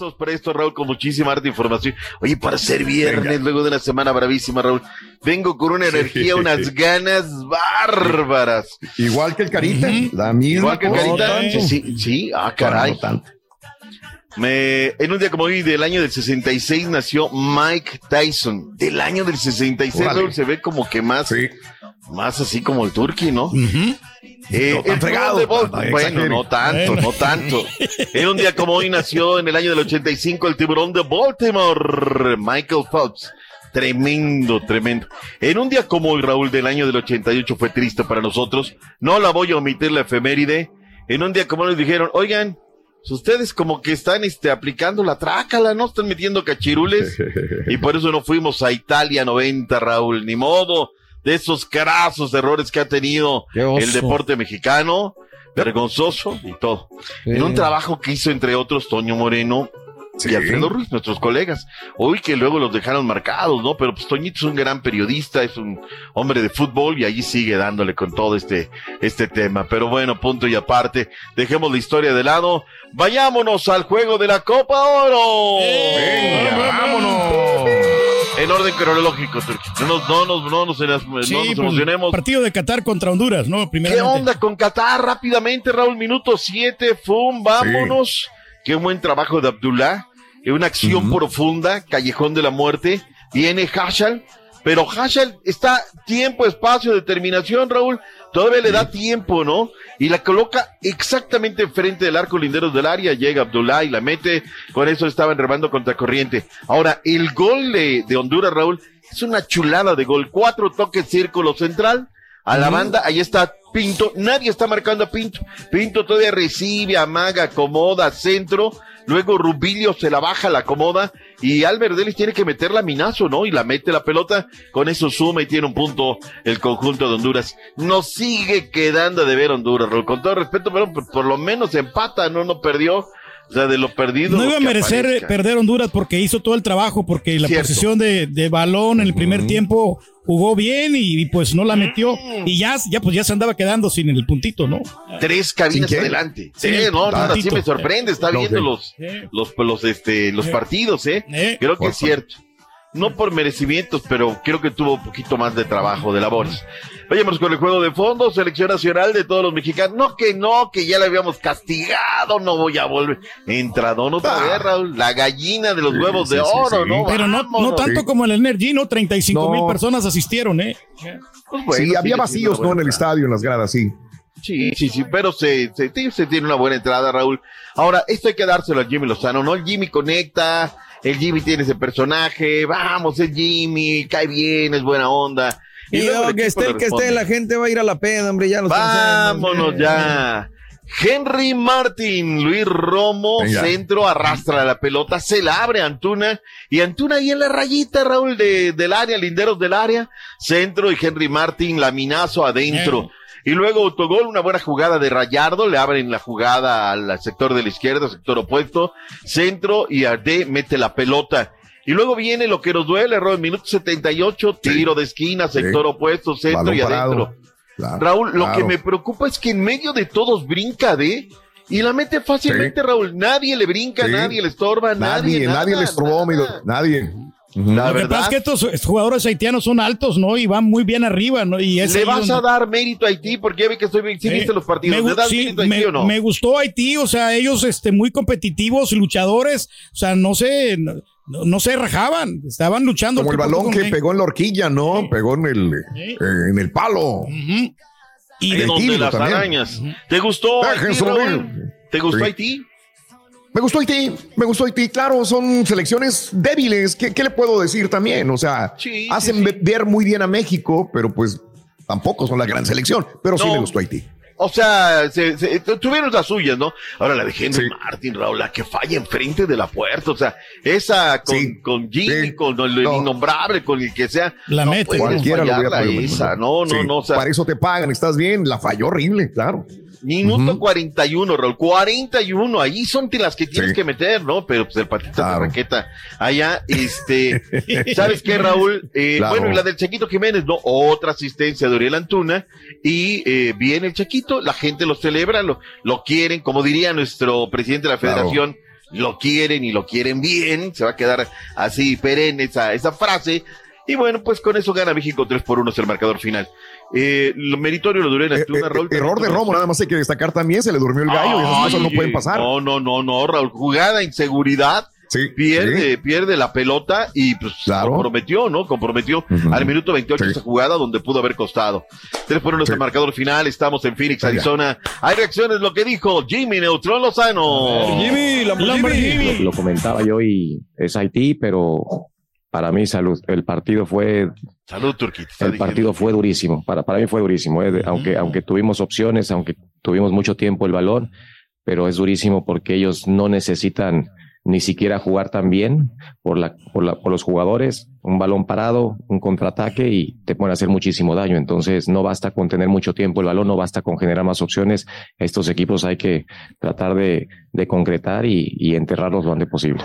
Listos para esto, Raúl, con muchísima arte información. Oye, para ser viernes, luego de una semana bravísima, Raúl, vengo con una energía, unas ganas bárbaras. Igual que el Carita, la misma. Igual que el. Carita. Sí, sí, sí, ah, caray. No. Me, en un día como hoy del año del 66 nació Mike Tyson. Del año del 66, Órale. Raúl, se ve como que más, Sí. más así como el turqui, ¿no? Eh, No tan el fregado, no, no bueno, no tanto, no tanto. En un día como hoy nació en el año del 85 el tiburón de Baltimore, Michael Phelps. Tremendo, tremendo. En un día como hoy, Raúl, del año del 88 fue triste para nosotros. No la voy a omitir la efeméride. En un día como hoy nos dijeron, oigan, ustedes como que están este, aplicando la trácala, ¿no? Están metiendo cachirules. Y por eso no fuimos a Italia 90, Raúl, ni modo de esos crasos errores que ha tenido el deporte mexicano, vergonzoso y todo. En un trabajo que hizo entre otros Toño Moreno Sí. y Alfredo Ruiz, nuestros colegas. Hoy que luego los dejaron marcados, ¿no? Pero pues Toñito es un gran periodista, es un hombre de fútbol y allí sigue dándole con todo este, este tema. Pero bueno, punto y aparte, dejemos la historia de lado. Vayámonos al juego de la Copa Oro. Venga, vámonos. En orden cronológico. No nos, no nos, no nos, no nos Sí, pues, emocionemos. partido de Qatar contra Honduras, ¿no? ¿Qué onda con Qatar? Rápidamente, Raúl, minuto 7, fum, vámonos. Qué buen trabajo de Abdullah. Eh, Una acción profunda, callejón de la muerte. Viene Hashal, pero Hashal está tiempo, espacio, determinación, Raúl. Todavía le da tiempo, ¿no? Y la coloca exactamente enfrente del arco linderos del área. Llega Abdullah y la mete. Con eso estaban remando contra corriente. Ahora, el gol de, de Honduras, Raúl, es una chulada de gol. Cuatro toques círculo central a la banda, ahí está Pinto, nadie está marcando a Pinto, Pinto todavía recibe, amaga, acomoda, centro, luego Rubilio se la baja, la acomoda, y Albert Delis tiene que meter la minazo, ¿no? Y la mete la pelota, con eso suma y tiene un punto el conjunto de Honduras. Nos sigue quedando de ver Honduras, con todo respeto, pero por, por lo menos empata, no, no perdió, o sea, de lo perdido. No iba a merecer aparezca. perder Honduras porque hizo todo el trabajo, porque la Cierto. posición de, de balón en el primer tiempo jugó bien y, y, pues no la metió y ya, ya pues ya se andaba quedando sin el puntito, ¿no? tres cabinas adelante. Sí, no, así tantito. me sorprende, está No, viendo sí. los, Sí. los, los, este, los Eh. partidos, ¿eh? Eh. Creo que Por es cierto. No por merecimientos, pero creo que tuvo un poquito más de trabajo, de labores. Vayamos con el juego de fondo, selección nacional de todos los mexicanos. No que no, que ya la habíamos castigado, no voy a volver. Entradón otra Ah. vez, Raúl, la gallina de los Sí, huevos sí, de sí, oro, sí. ¿no? Pero no, no tanto Sí. como el Energy, ¿no? 35 mil No. personas asistieron, ¿eh? Pues bueno, sí, había vacíos, ¿no? En el estadio, en las gradas, sí. Sí, sí, sí, pero se, se, tiene una buena entrada, Raúl. Ahora, esto hay que dárselo a Jimmy Lozano, ¿no? El Jimmy conecta, el Jimmy tiene ese personaje, vamos, es Jimmy, cae bien, es buena onda. Y luego luego que esté el que esté, la gente va a ir a la peda, hombre, ya los Vámonos ya. Henry Martin, Luis Romo, Venga. centro, arrastra la pelota, se la abre a Antuna, y Antuna ahí en la rayita, Raúl, de, del área, linderos del área, centro, y Henry Martin, laminazo adentro. Y luego autogol, una buena jugada de Rayardo, le abren la jugada al sector de la izquierda, sector opuesto, centro, y Ardé mete la pelota. Y luego viene lo que nos duele, Raúl, minuto 78, tiro de esquina, sector opuesto, centro y adentro. Claro, Raúl, lo claro. que me preocupa es que en medio de todos brinca de y la mete fácilmente, Raúl. Nadie le brinca, nadie le estorba, nadie. Nadie, nadie nada, le mi nada. do- nadie. La Lo que pasa verdad, es que estos jugadores haitianos son altos, ¿no? Y van muy bien arriba, ¿no? Y es le vas donde- a dar mérito a Haití porque ya vi que estoy bien. ¿Sí Eh, viste los partidos? Me, ¿Le gu- das sí, mérito a Haití me- o no? me gustó Haití, o sea, ellos este, muy competitivos, luchadores, o sea, no sé, no- no, no se rajaban, estaban luchando. Como el balón que pegó en la horquilla, ¿no? Pegó en el, Sí. eh, en el palo. Y De de donde las también. arañas. ¿Te gustó Haití? ¿Te gustó Sí. Haití? Me gustó Haití, me gustó Haití. Claro, son selecciones débiles. ¿Qué, qué le puedo decir también? O sea, Sí, hacen sí, sí. ve- ver muy bien a México, pero pues tampoco son la gran selección. Pero sí me gustó Haití. O sea, se, se- tuvieron las suyas, ¿no? Ahora la de Henry Sí. Martin, Raúl, la que falla enfrente de la puerta. O sea, esa con, Sí. con Jimmy, Sí. con el No. innombrable, con el que sea. La no mete. puedes Cualquiera lo esa. No, no, Sí, no. O sea, para eso te pagan, estás bien. La falló horrible, claro. Minuto 41, Raúl. 41. Ahí son las que tienes Sí. que meter, ¿no? Pero pues el patita Claro. de raqueta allá, este. ¿Sabes qué, Raúl? Eh, Claro. Bueno, y la del Chequito Jiménez, ¿no? Otra asistencia de Uriel Antuna. Y eh, viene el Chequito, la gente lo celebra, lo, lo quieren, como diría nuestro presidente de la Claro. federación. Lo quieren y lo quieren bien, se va a quedar así perenne esa, esa frase. Y bueno, pues con eso gana México 3 por 1 es el marcador final. Eh, lo meritorio lo duró en Eh, eh, error de Romo, nada más hay que destacar también. Se le durmió el gallo y esas Ay, cosas no pueden pasar. No, no, no, no, Raúl. Jugada, inseguridad, Sí, pierde, sí. pierde la pelota y pues Claro. comprometió, ¿no? Comprometió al minuto 28 Sí. esa jugada donde pudo haber costado. 3 por 1 es Sí. el marcador final. Estamos en Phoenix. Arizona. Hay reacciones, lo que dijo Jimmy Neutrón Lozano. Jimmy, Lamborghini. Lo, lo comentaba yo y es Haití, pero para mí salud. El partido fue Salud, Turquita. el diciendo. partido fue durísimo. Para, para mí fue durísimo. eh, Aunque aunque tuvimos opciones, aunque tuvimos mucho tiempo el balón, pero es durísimo porque ellos no necesitan ni siquiera jugar tan bien por la por la por los jugadores. Un balón parado, un contraataque y te pueden hacer muchísimo daño. Entonces no basta con tener mucho tiempo el balón, no basta con generar más opciones. Estos equipos hay que tratar de, de concretar y, y enterrarlos lo antes posible.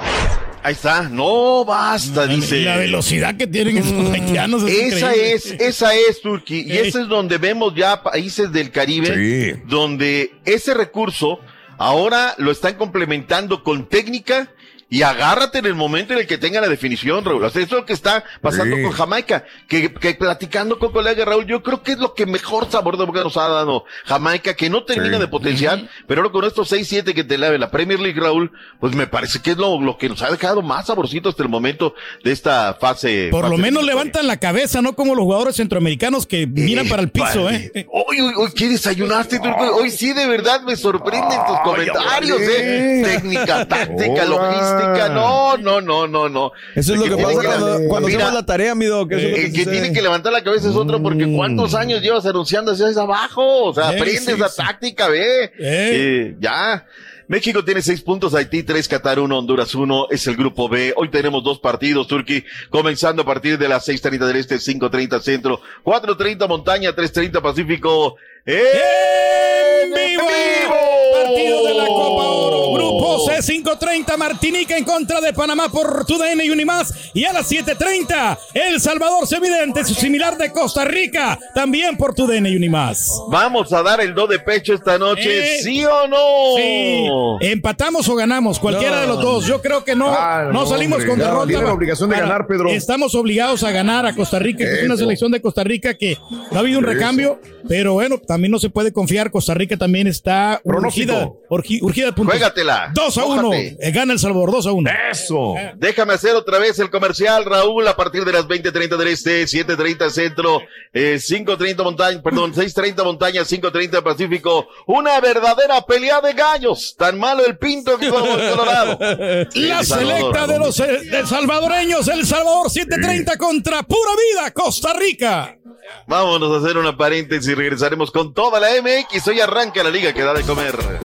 Ahí está. No basta, dice. La velocidad que tienen esos haitianos es Esa increíble. es, esa es, Turquía. Y Ey. ese es donde vemos ya países del Caribe Sí. donde ese recurso ahora lo están complementando con técnica y agárrate en el momento en el que tenga la definición, Raúl. O sea, eso es lo que está pasando Sí. con Jamaica, que, que platicando con colega Raúl, yo creo que es lo que mejor sabor de boca nos ha dado Jamaica, que no termina Sí. de potenciar, pero ahora con estos 6-7 que te lave la Premier League, Raúl, pues me parece que es lo, lo que nos ha dejado más saborcito hasta el momento de esta fase. Por lo menos levantan la cabeza, no como los jugadores centroamericanos que miran para el piso, Vale. ¿eh? Hoy, hoy, hoy, ¿qué desayunaste, Turco? Hoy sí, de verdad, me sorprenden tus comentarios. ¿eh? Técnica, táctica, Ahora. Logística. No, no, no, no, no. Eso es El lo que tiene pasa cuando, cuando Mira, hacemos la tarea, mi doc. El que sucede. tiene que levantar la cabeza es otro, porque Mm. ¿cuántos años llevas anunciando hacia abajo? O sea, Eh, aprende sí, esa sí. táctica, ve. Eh. Eh, ya. México tiene seis puntos, Haití tres, Qatar uno, Honduras uno, es el grupo B. Hoy tenemos dos partidos, Turquía, comenzando a partir de las seis treinta del este, cinco treinta centro, cuatro treinta montaña, tres treinta pacífico. ¡En vivo! vivo! 530 Martinica en contra de Panamá por TUDN y Unimás. Y a las 7.30 El Salvador se mide ante su similar de Costa Rica. También por TUDN y Unimás. Vamos a dar el do de pecho esta noche, Eh. ¿sí o no? Sí, empatamos o ganamos, cualquiera No. de los dos. Yo creo que no, Ah, no no, salimos hombre, con derrota. tiene la obligación de ganar, Pedro. Estamos obligados a ganar a Costa Rica, que es una selección de Costa Rica que no ha habido un Eso. recambio, pero bueno, también no se puede confiar. Costa Rica también está urgida, urgi- urgida de puntos. Juégatela. 2 a 1. Mójate. Gana El Salvador, 2 a 1. Eso. Déjame hacer otra vez el comercial, Raúl, a partir de las 20.30 del este, 7.30 centro, eh, 5.30 montaña, perdón, 6.30 montaña, 5.30 pacífico. Una verdadera pelea de gallos. Tan malo el pinto que como el Colorado. La El selecta de los eh, de salvadoreños, El Salvador 7.30 contra Pura Vida, Costa Rica. Vámonos a hacer una paréntesis y regresaremos con toda la MX. Hoy arranca la liga que da de comer.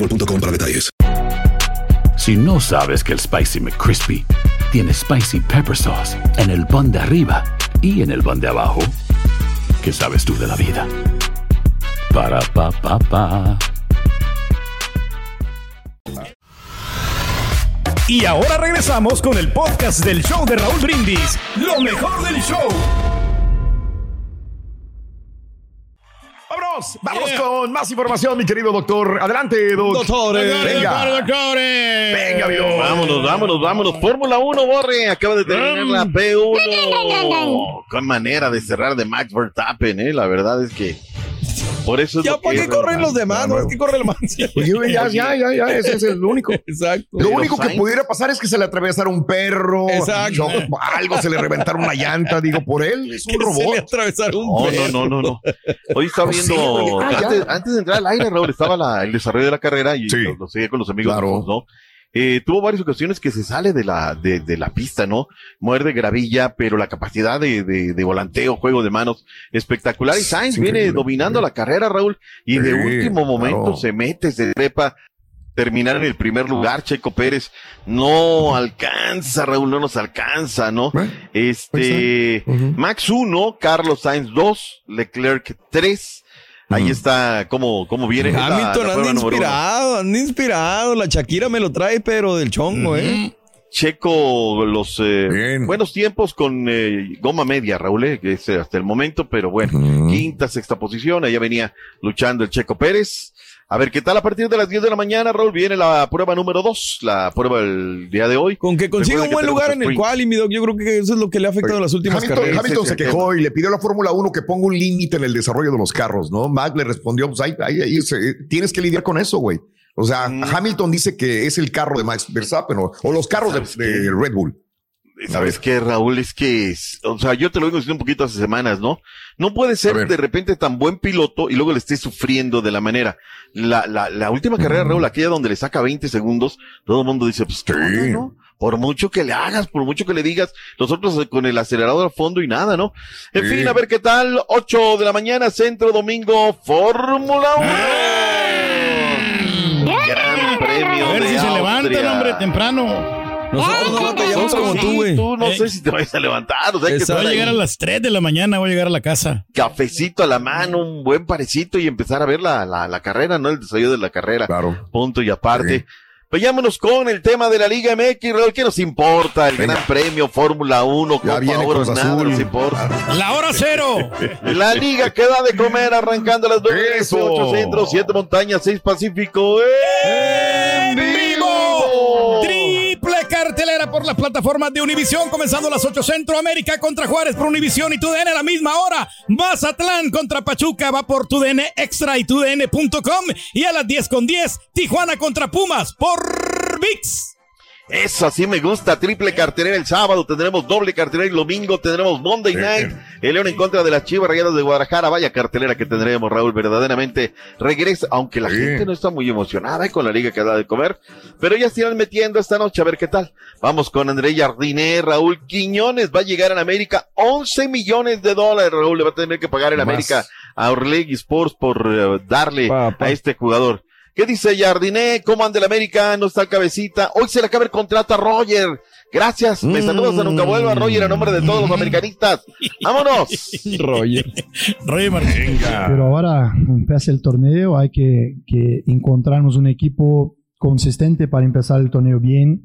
boostmobile.com para detalles. Si no sabes que el Spicy McCrispy tiene Spicy Pepper Sauce en el pan de arriba y en el pan de abajo, ¿qué sabes tú de la vida? Para, pa, pa, pa. Y ahora regresamos con el podcast del show de Raúl Brindis. Lo mejor del show. Vamos con más información, mi querido doctor. Adelante, doctor. Doctores. Venga. Venga, amigo. Vámonos, vámonos, vámonos. Fórmula 1, Borre. Acaba de terminar la P1. Qué manera de cerrar de Max Verstappen, ¿eh? La verdad es que. Por eso es Ya, ¿para qué corren los demás? No, es que corre el. Pues yo, ya, ya, ya, ya, ese es el único. Exacto. Lo único que pudiera pasar es que se le atravesara un perro, Exacto. algo, se le reventara una llanta, digo, por él, es un Se le robot. atravesaron un No, perro. no, no, no, no. Hoy estaba No sé, viendo. Ah, antes, antes de entrar al aire, Raúl, estaba la- el desarrollo de la carrera y Sí. lo, lo seguía con los amigos, ¿no? Eh, tuvo varias ocasiones que se sale de la, de, de la pista, ¿no? Muerde gravilla, pero la capacidad de, de, de volanteo, juego de manos, espectacular. Y Sainz viene dominando la carrera, Raúl, y de último momento claro. se mete, se trepa, terminar en el primer lugar, Checo Pérez. No alcanza, Raúl, no nos alcanza, ¿no? Este. Max 1, Carlos Sainz 2, Leclerc 3. Ahí Mm. está cómo, cómo viene. Hamilton la anda inspirado, anda inspirado. La Shakira me lo trae, pero del chongo, ¿eh? Checo los eh, buenos tiempos con eh, goma media, Raúl, eh, que es hasta el momento, pero bueno, quinta, sexta posición, allá venía luchando el Checo Pérez. A ver qué tal a partir de las 10 de la mañana, Raúl, viene la prueba número 2, la prueba del día de hoy. Con que consiga Recuerda un buen lugar en el cual, y mi doc, yo creo que eso es lo que le ha afectado en las últimas Hamilton, carreras. Hamilton se quejó y le pidió a la Fórmula 1 que ponga un límite en el desarrollo de los carros, ¿no? Mac le respondió, pues ahí, ahí, ahí se- tienes que lidiar con eso, güey. O sea, Mm. Hamilton dice que es el carro de Max Verstappen o, o los carros de Red Bull. ¿Sabes qué, Raúl? Es que, es- o sea, yo te lo vengo diciendo un poquito hace semanas, ¿no? No puede ser de repente tan buen piloto y luego le estés sufriendo de la manera. La, la, la última carrera, Raúl, aquella donde le saca 20 segundos, todo el mundo dice, pues, ¿qué onda, no? Por mucho que le hagas, por mucho que le digas, nosotros eh, con el acelerador a fondo y nada, ¿no? En Sí. fin, a ver qué tal. 8 de la mañana, centro, domingo, Fórmula 1. Gran premio. A ver de si se levanta hombre temprano. Nosotros no batallamos como tú, güey. Tú no Eh. sé si te vayas a levantar, o sea, que Voy a llegar a las 3 de la mañana, voy a llegar a la casa. cafecito a la mano, un buen parecito y empezar a ver la, la, la carrera, ¿no? El desarrollo de la carrera. Claro. Punto y aparte. Sí. Vayámonos con el tema de la Liga MX, Raúl, ¿qué nos importa? El Venga. Gran Premio, Fórmula 1, Ya Copa Oro, nada Azul. nos importa. La hora cero. La Liga que da de comer arrancando a las 9, Eso. 8 centro, 7 montañas, 6 pacífico. ¡En vivo! Triple cartelera por las plataformas de Univisión, comenzando las 8 Centroamérica contra Juárez por Univisión y TUDN a la misma hora. Mazatlán contra Pachuca va por TUDN Extra y TUDN.com. Y a las 10 con 10, Tijuana contra Pumas por VIX. Eso así me gusta, triple cartelera el sábado, tendremos doble cartelera el domingo, tendremos Monday Night, el León en contra de las Chivas Rayadas de Guadalajara, vaya cartelera que tendremos, Raúl, verdaderamente regresa, aunque la Sí. gente no está muy emocionada con la liga que da de comer, pero ya se irán metiendo esta noche a ver qué tal. Vamos con André Jardiné, Raúl Quiñones, va a llegar en América 11 millones de dólares, Raúl, le va a tener que pagar en Más. América a Orlegui Sports por eh, darle a este jugador. ¿Qué dice Jardiné? ¿Cómo anda el América? No está cabecita. Hoy se le acaba el contrato a Roger. Gracias. Me saludas a nunca vuelva, Roger, a nombre de todos los americanistas. ¡Vámonos! Roger. Roger Martínez. Pero ahora empieza el torneo, hay que, que encontrarnos un equipo consistente para empezar el torneo bien,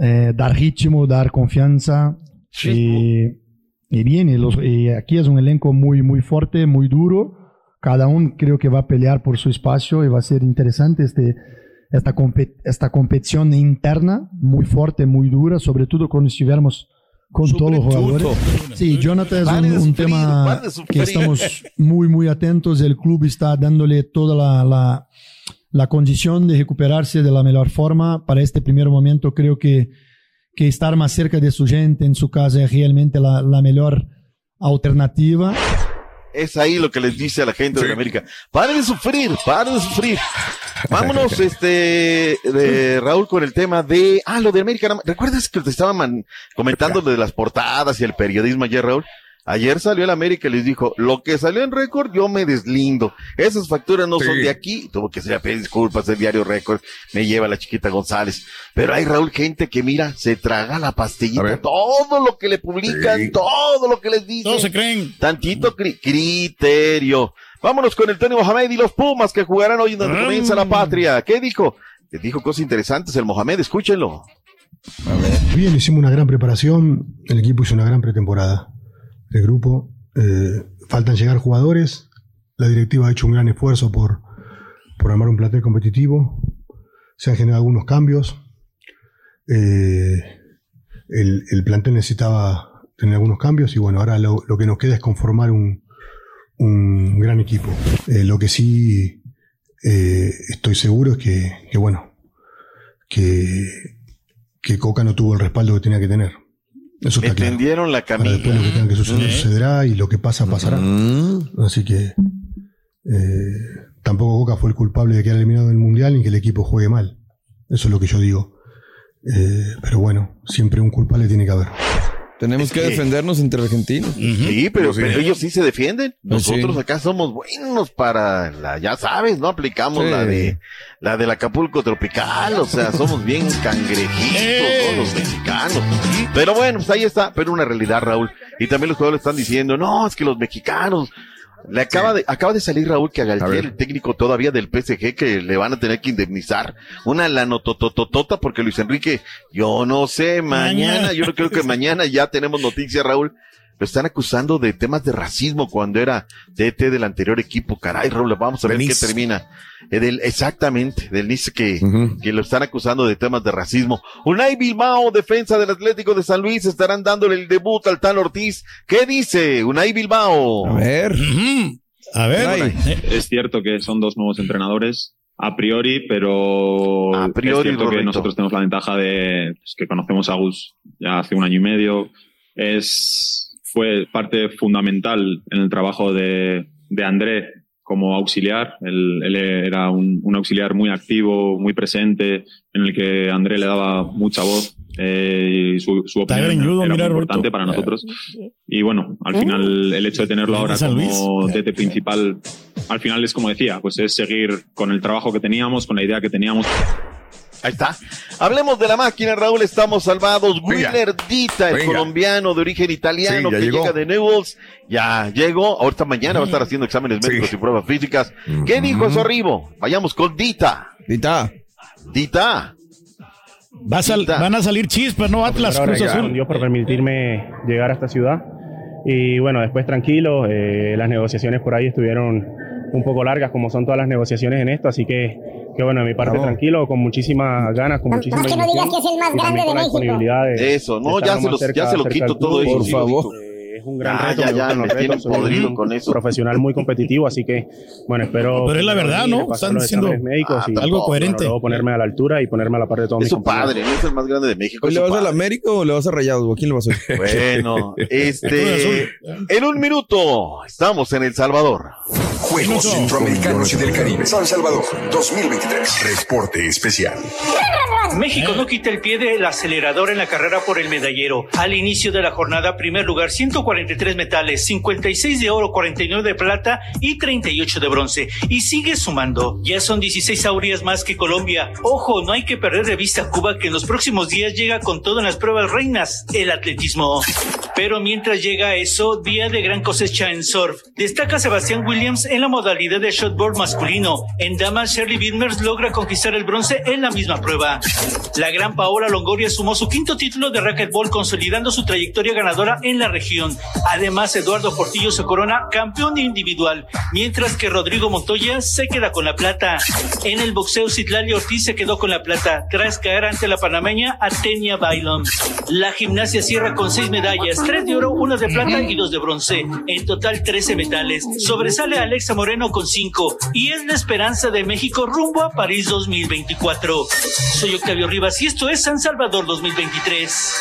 eh, dar ritmo, dar confianza. Y, y bien, y los- y aquí es un elenco muy, muy fuerte, muy duro. Cada uno creo que va a pelear por su espacio y va a ser interesante este, esta, esta competición interna, muy fuerte, muy dura, sobre todo cuando estuviéramos con todos los jugadores. Sí, Jonathan es un, tema que estamos muy, muy atentos. El club está dándole toda la, la, la condición de recuperarse de la mejor forma. Para este primer momento creo que, que estar más cerca de su gente en su casa es realmente la, la mejor alternativa. Es ahí lo que les dice a la gente de América. Paren de sufrir, paren de sufrir. Vámonos, este, de Raúl, con el tema de, ah, lo de América. ¿Recuerdas que te estaban comentando lo de las portadas y el periodismo ayer, Raúl? Ayer salió el América y les dijo, lo que salió en récord, yo me deslindo. Esas facturas no Sí. son de aquí. Tuvo que ser a pedir disculpas el diario récord. Me lleva la chiquita González. Pero hay, Raúl, gente que mira, se traga la pastillita. Todo lo que le publican, Sí. todo lo que les dicen. Todos se creen. Tantito cri- criterio. Vámonos con el Tony Mohamed y los Pumas que jugarán hoy donde Mm. comienza la patria. ¿Qué dijo? Les dijo cosas interesantes el Mohamed, escúchenlo. Bien, hicimos una gran preparación, el equipo hizo una gran pretemporada. El grupo, eh, faltan llegar jugadores, la directiva ha hecho un gran esfuerzo por, por armar un plantel competitivo, se han generado algunos cambios, eh, el, el plantel necesitaba tener algunos cambios y bueno, ahora lo, lo que nos queda es conformar un, un gran equipo. Eh, lo que sí estoy seguro es que, que bueno, que Coca no tuvo el respaldo que tenía que tener. Eso está claro. Entendieron la después lo que camilla. tenga que suceder sucederá y lo que pasa pasará. Así que eh, tampoco Coca fue el culpable de quedar eliminado del mundial ni que el equipo juegue mal. Eso es lo que yo digo. Eh, pero bueno, siempre un culpable tiene que haber. Tenemos Es que que- defendernos entre argentinos. Sí, pero, pero ellos sí se defienden. Pues sí. Nosotros acá somos buenos para la, ya sabes, ¿no? Aplicamos Sí. la de la del Acapulco tropical, o sea, somos bien cangrejitos, ¿no? Los mexicanos. Pero bueno, pues ahí está, pero una realidad, Raúl. Y también los jugadores están diciendo, no, es que los mexicanos. Le acaba de, acaba de salir Raúl que a Galtier, el técnico todavía del PSG, que le van a tener que indemnizar una lanotototota porque Luis Enrique, yo no sé, mañana, Mañana. yo no creo que mañana ya tenemos noticias, Raúl. Lo están acusando de temas de racismo cuando era DT del anterior equipo. Caray, Raúl, vamos a ver qué termina. Eh, del, exactamente, del Nice que, que lo están acusando de temas de racismo. Unai Bilbao, defensa del Atlético de San Luis, estarán dándole el debut al Tan Ortiz. ¿Qué dice Unai Bilbao? A ver. A ver. Ay. Es cierto que son dos nuevos entrenadores a priori, pero A priori, es cierto que nosotros tenemos la ventaja de pues, que conocemos a Gus ya hace un año y medio. Es, fue parte fundamental en el trabajo de, de André como auxiliar. Él, él era un, un auxiliar muy activo, muy presente, en el que André le daba mucha voz. eh, y su, su opinión era mira, muy importante para nosotros. Y bueno, al final el hecho de tenerlo ahora como DT principal, al final es como decía, pues es seguir con el trabajo que teníamos, con la idea que teníamos. Ahí está. Hablemos de la máquina, Raúl. Estamos salvados. Willer Dita, el Venga. colombiano de origen italiano Sí, que llegó. llega de Newells. Ya llegó. Ahorita mañana va a estar haciendo exámenes Sí. médicos y pruebas físicas. ¿Qué dijo eso arribo? Vayamos con Dita. Dita. Dita. Va a sal- van a salir chispas, ¿no? Atlas, Cruz gracias a Azul. Dios por permitirme llegar a esta ciudad. Y bueno, después tranquilo, eh, las negociaciones por ahí estuvieron un poco largas, como son todas las negociaciones en esto, así que, que bueno, de mi parte Bravo. tranquilo, con muchísimas ganas, con muchísima que no digas que es el más grande con de México. de- Eso, no, ya se más lo- cerca- ya se lo quito todo eso. Por favor. Es un gran Ya, reto, ya, ya, tienen soy podrido con eso. profesional muy competitivo, así que, bueno, espero... Pero es la verdad, ¿no? Están diciendo médicos ah, y, algo bueno, coherente. luego ponerme a la altura y ponerme a la par de todos Es su padre, no es el más grande de México. ¿Hoy es le vas al. América o le vas a Rayados? ¿O a quién le vas a ir? Bueno, este, en un minuto estamos en El Salvador. Juegos Centroamericanos y del Caribe. San Salvador 2023. Reporte especial. México no quita el pie del acelerador en la carrera por el medallero. Al inicio de la jornada, primer lugar, 143 metales, 56 de oro, 49 de plata y 38 de bronce. Y sigue sumando. Ya son 16 aurias más que Colombia. Ojo, no hay que perder de vista Cuba que en los próximos días llega con todo en las pruebas reinas, el atletismo. Pero mientras llega eso, día de gran cosecha en surf. Destaca Sebastián Williams en la modalidad de shotboard masculino. En damas, Shirley Wilmers logra conquistar el bronce en la misma prueba. La gran Paola Longoria sumó su quinto título de racquetball consolidando su trayectoria ganadora en la región. Además, Eduardo Portillo se corona campeón individual, mientras que Rodrigo Montoya se queda con la plata. En el boxeo, Citlali Ortiz se quedó con la plata tras caer ante la panameña Atenia Bailon. La gimnasia cierra con seis medallas, tres de oro, una de plata y dos de bronce. En total, 13 metales. Sobresale Alexa Moreno con cinco y es la esperanza de México rumbo a París 2024. Soy Octavio Rivas y esto es San Salvador 2023.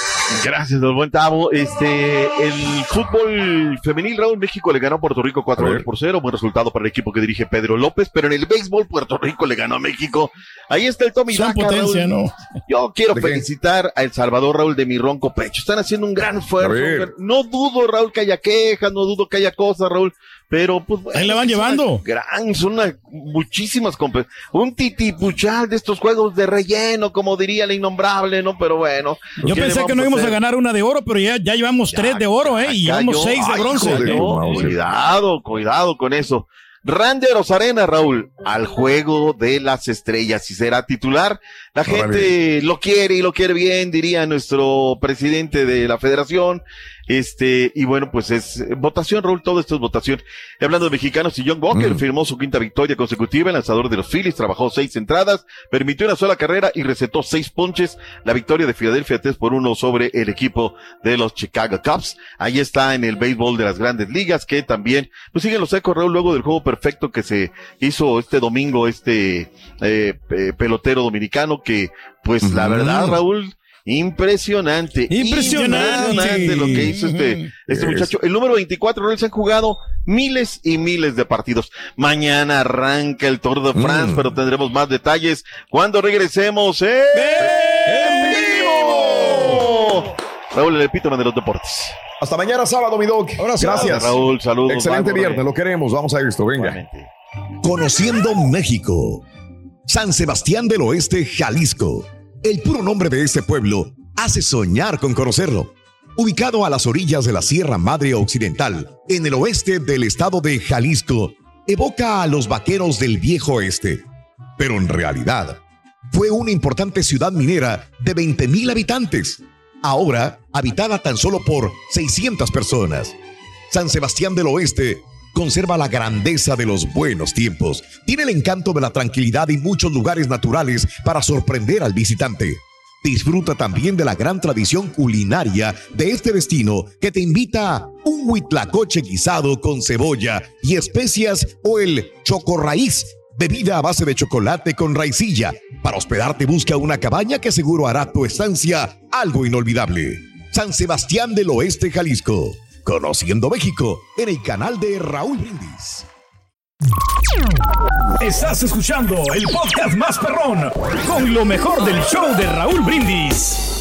Gracias, don buen Tavo. Este, el fútbol femenil, Raúl, México le ganó a Puerto Rico 4 goles por 0. Buen resultado para el equipo que dirige Pedro López, pero en el béisbol Puerto Rico le ganó a México. Ahí está el Tommy Son Vaca, potencia, Raúl. ¿no? Yo quiero felicitar a El Salvador, Raúl, de mi ronco pecho. Están haciendo un gran esfuerzo. Ver. No dudo, Raúl, que haya quejas, no dudo que haya cosas, Raúl. Pero, pues, bueno, Ahí le van llevando. Gran, son una- muchísimas Un titipuchal de estos juegos de relleno, como diría la innombrable, ¿no? Pero bueno. Yo ¿qué le pensé que no íbamos a ganar una de oro, pero ya, ya llevamos tres de oro, ¿eh? Y llevamos seis de bronce. Cuidado, cuidado con eso. Randy Rosarena, Raúl, al juego de las estrellas y será titular. La gente lo quiere y lo quiere bien, diría nuestro presidente de la federación. Este, y bueno, pues es votación, Raúl, todo esto es votación. Y hablando de mexicanos, y John Walker Mm. firmó su quinta victoria consecutiva, el lanzador de los Phillies, trabajó seis entradas, permitió una sola carrera y recetó seis ponches. La victoria de Filadelfia 3 por 1 sobre el equipo de los Chicago Cubs. Ahí está en el béisbol de las grandes ligas, que también, pues siguen los ecos, Raúl, luego del juego perfecto que se hizo este domingo, este eh, pe- pelotero dominicano, que, pues la verdad, Raúl, Impresionante. Impresionante. Impresionante lo que hizo este, este muchacho. El número 24, Raúl, se han jugado miles y miles de partidos. Mañana arranca el Tour de France, Mm. pero tendremos más detalles cuando regresemos en, vivo. Raúl, el epítome de los deportes. Hasta mañana sábado, mi doc. Gracias. Raúl, saludos. Excelente Bye, viernes, lo queremos. Vamos a esto, venga. Conociendo México. San Sebastián del Oeste, Jalisco. El puro nombre de este pueblo hace soñar con conocerlo. Ubicado a las orillas de la Sierra Madre Occidental, en el oeste del estado de Jalisco, evoca a los vaqueros del viejo oeste. Pero en realidad, fue una importante ciudad minera de 20.000 habitantes, ahora habitada tan solo por 600 personas. San Sebastián del Oeste conserva la grandeza de los buenos tiempos, tiene el encanto de la tranquilidad y muchos lugares naturales para sorprender al visitante. Disfruta también de la gran tradición culinaria de este destino que te invita a un huitlacoche guisado con cebolla y especias o el chocorraíz, bebida a base de chocolate con raicilla. Para hospedarte busca una cabaña que seguro hará tu estancia algo inolvidable. San Sebastián del Oeste, Jalisco. Conociendo México en el canal de Raúl Brindis. Estás escuchando el podcast más perrón con lo mejor del show de Raúl Brindis.